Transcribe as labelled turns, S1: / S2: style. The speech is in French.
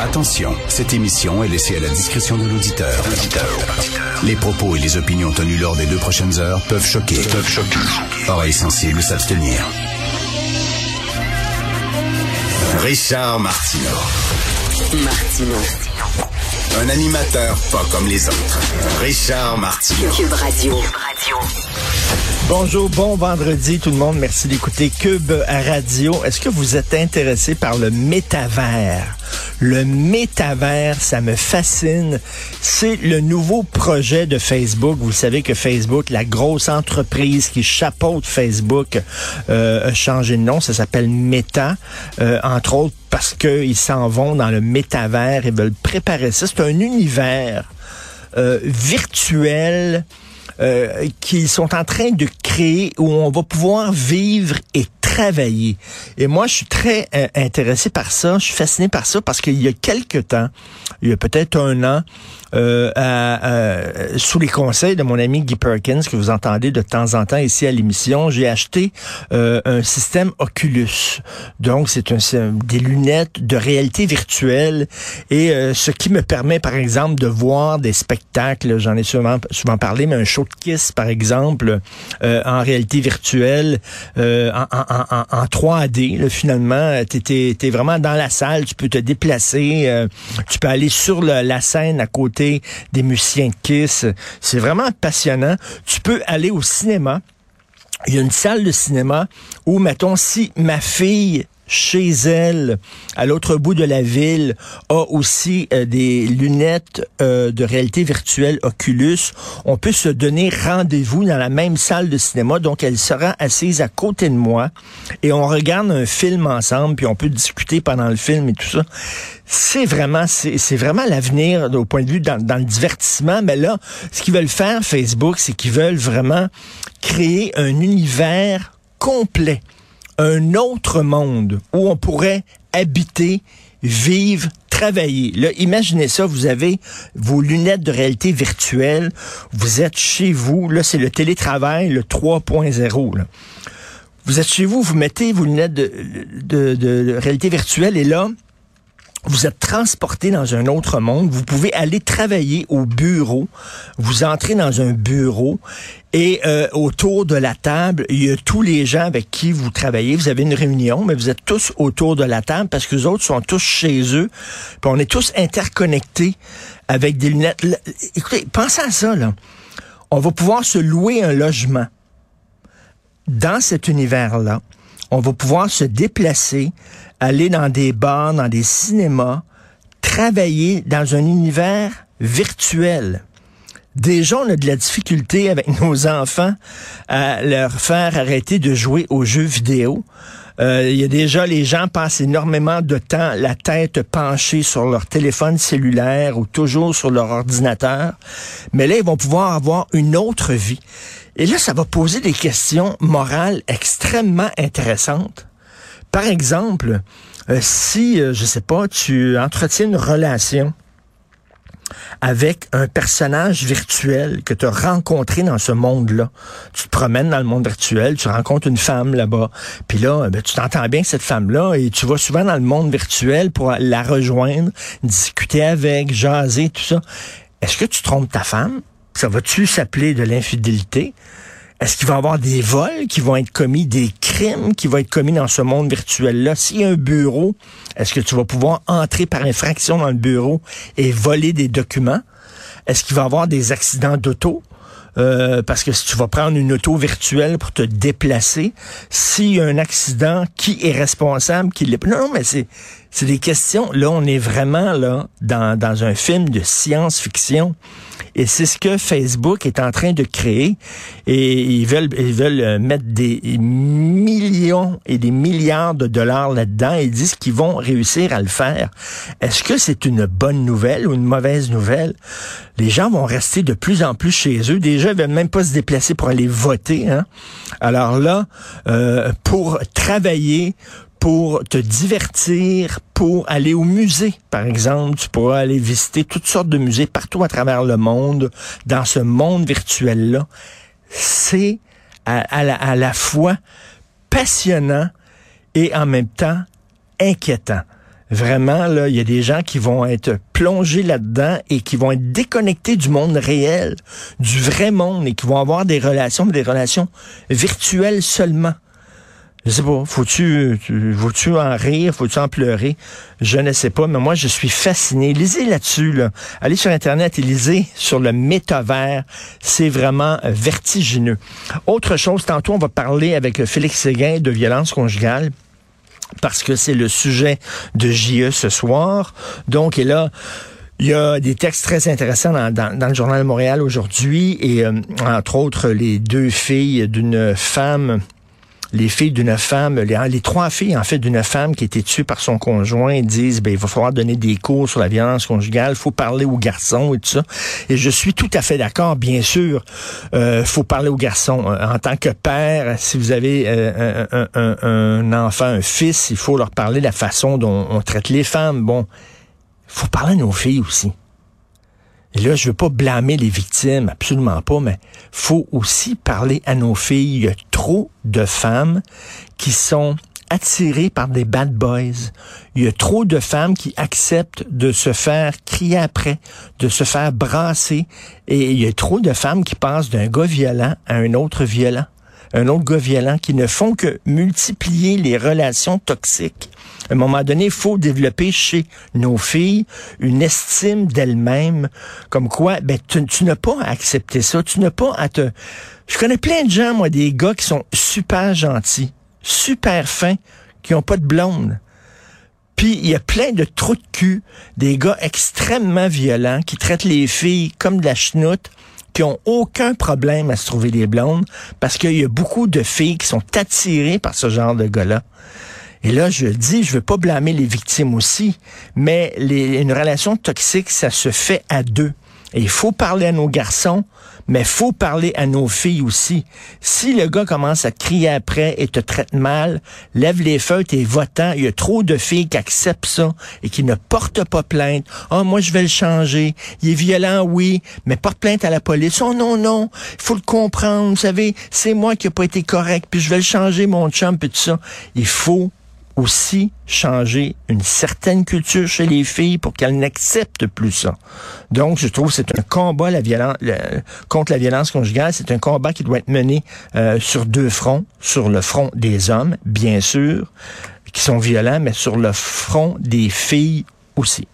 S1: Attention, cette émission est laissée à la discrétion de l'auditeur. Les propos et les opinions tenues lors des deux prochaines heures peuvent choquer. Peuvent choquer. Oreilles sensibles s'abstenir. Richard Martineau.
S2: Martino.
S1: Un animateur pas comme les autres. Richard Martineau.
S2: Cube Radio.
S3: Bonjour, bon vendredi tout le monde. Merci d'écouter Cube Radio. Est-ce que vous êtes intéressé par le métavers? Le métavers, ça me fascine. C'est le nouveau projet de Facebook. Vous savez que Facebook, la grosse entreprise qui chapeaute Facebook, euh, a changé de nom. Ça s'appelle Meta, euh, entre autres parce qu'ils s'en vont dans le métavers et veulent préparer ça. C'est un univers euh, virtuel euh, qu'ils sont en train de créer où on va pouvoir vivre et travailler. Et moi, je suis très euh, intéressé par ça. Je suis fasciné par ça parce qu'il y a quelque temps, il y a peut-être un an, euh, à, sous les conseils de mon ami Guy Perkins, que vous entendez de temps en temps ici à l'émission, j'ai acheté euh, un système Oculus. Donc, c'est un, des lunettes de réalité virtuelle et euh, ce qui me permet, par exemple, de voir des spectacles. J'en ai souvent, souvent parlé, mais un show Kiss, par exemple, euh, en réalité virtuelle, en, en, en, en, 3D. Là, finalement, tu es, vraiment dans la salle, tu peux te déplacer, tu peux aller sur la scène à côté des musiciens de Kiss. C'est vraiment passionnant. Tu peux aller au cinéma. Il y a une salle de cinéma où, mettons, si ma fille chez elle, à l'autre bout de la ville, a aussi euh, des lunettes euh, de réalité virtuelle Oculus. On peut se donner rendez-vous dans la même salle de cinéma, donc elle sera assise à côté de moi et on regarde un film ensemble, puis on peut discuter pendant le film et tout ça. C'est vraiment, c'est vraiment l'avenir au point de vue dans, dans le divertissement. Mais là, ce qu'ils veulent faire, Facebook, c'est qu'ils veulent vraiment créer un univers complet un autre monde où on pourrait habiter, vivre, travailler. Là, imaginez ça, vous avez vos lunettes de réalité virtuelle, vous êtes chez vous, là c'est le télétravail, le 3.0. Vous êtes chez vous, vous mettez vos lunettes de, réalité virtuelle et là, vous êtes transporté dans un autre monde. Vous pouvez aller travailler au bureau. Vous entrez dans un bureau et euh, autour de la table, il y a tous les gens avec qui vous travaillez. Vous avez une réunion, mais vous êtes tous autour de la table parce que les autres sont tous chez eux. Puis on est tous interconnectés avec des lunettes. Écoutez, pensez à ça, là. On va pouvoir se louer un logement dans cet univers-là. On va pouvoir se déplacer aller dans des bars, dans des cinémas, travailler dans un univers virtuel. Déjà, on a de la difficulté avec nos enfants à leur faire arrêter de jouer aux jeux vidéo. Euh, il y a déjà, les gens passent énormément de temps la tête penchée sur leur téléphone cellulaire ou toujours sur leur ordinateur. Mais là, ils vont pouvoir avoir une autre vie. Et là, ça va poser des questions morales extrêmement intéressantes. Par exemple, euh, si, euh, je sais pas, tu entretiens une relation avec un personnage virtuel que tu as rencontré dans ce monde-là. Tu te promènes dans le monde virtuel, tu rencontres une femme là-bas, puis là, ben, tu t'entends bien cette femme-là et tu vas souvent dans le monde virtuel pour la rejoindre, discuter avec, jaser, tout ça. Est-ce que tu trompes ta femme? Ça va-tu s'appeler de l'infidélité? Est-ce qu'il va y avoir des vols qui vont être commis, des crimes qui vont être commis dans ce monde virtuel-là? S'il y a un bureau, est-ce que tu vas pouvoir entrer par infraction dans le bureau et voler des documents? Est-ce qu'il va y avoir des accidents d'auto? Euh, parce que si tu vas prendre une auto virtuelle pour te déplacer, s'il y a un accident, qui est responsable? Qui Non, non, mais c'est, c'est des questions. Là, on est vraiment là dans, dans un film de science-fiction. Et c'est ce que Facebook est en train de créer. Et ils veulent, ils veulent euh, mettre des millions et des milliards de dollars là-dedans. Ils disent qu'ils vont réussir à le faire. Est-ce que c'est une bonne nouvelle ou une mauvaise nouvelle? Les gens vont rester de plus en plus chez eux. Déjà, ils veulent même pas se déplacer pour aller voter. Hein? Alors là, euh, pour travailler, pour te divertir, pour aller au musée, par exemple. Tu pourras aller visiter toutes sortes de musées partout à travers le monde, dans ce monde virtuel-là. C'est à, la, fois passionnant et en même temps inquiétant. Vraiment, là, il y a des gens qui vont être plongés là-dedans et qui vont être déconnectés du monde réel, du vrai monde, et qui vont avoir des relations, des relations virtuelles seulement. Je sais pas, faut-tu, faut-tu en rire, faut-tu en pleurer? Je ne sais pas, mais moi, je suis fasciné. Lisez là-dessus, là. Allez sur Internet et lisez sur le métavers. C'est vraiment vertigineux. Autre chose, tantôt, on va parler avec Félix Séguin de violence conjugale parce que c'est le sujet de JE ce soir. Donc, et là, il y a des textes très intéressants dans, le Journal de Montréal aujourd'hui et euh, entre autres les deux filles d'une femme les filles d'une femme, les, trois filles en fait d'une femme qui a été tuée par son conjoint disent ben il va falloir donner des cours sur la violence conjugale, faut parler aux garçons et tout ça. Et je suis tout à fait d'accord, bien sûr, euh, faut parler aux garçons. En tant que père, si vous avez euh, un, un, enfant, un fils, il faut leur parler de la façon dont on traite les femmes. Bon, faut parler à nos filles aussi. Et là, je veux pas blâmer les victimes, absolument pas, mais faut aussi parler à nos filles. Il y a trop de femmes qui sont attirées par des bad boys. Il y a trop de femmes qui acceptent de se faire crier après, de se faire brasser. Et il y a trop de femmes qui passent d'un gars violent à un autre violent. Un autre gars violent qui ne font que multiplier les relations toxiques. À un moment donné, il faut développer chez nos filles une estime d'elles-mêmes, comme quoi, ben, tu, n'as pas à accepter ça, tu n'as pas à te... Je connais plein de gens, moi, des gars qui sont super gentils, super fins, qui ont pas de blonde. Puis il y a plein de trous de cul, des gars extrêmement violents qui traitent les filles comme de la chenoute, qui ont aucun problème à se trouver des blondes, parce qu'il y a beaucoup de filles qui sont attirées par ce genre de gars-là. Et là, je dis, je veux pas blâmer les victimes aussi, mais une relation toxique, ça se fait à deux. Et il faut parler à nos garçons, mais faut parler à nos filles aussi. Si le gars commence à crier après et te traite mal, lève les feuilles, et votant. Il y a trop de filles qui acceptent ça et qui ne portent pas plainte. Oh, moi, je vais le changer. Il est violent, oui, mais porte plainte à la police. Oh non, non, il faut le comprendre. Vous savez, c'est moi qui n'ai pas été correct, puis je vais le changer, mon chum, puis tout ça. Il faut aussi changer une certaine culture chez les filles pour qu'elles n'acceptent plus ça. Donc, je trouve que c'est un combat la violence, contre la violence conjugale. C'est un combat qui doit être mené euh, sur deux fronts. Sur le front des hommes, bien sûr, qui sont violents, mais sur le front des filles aussi.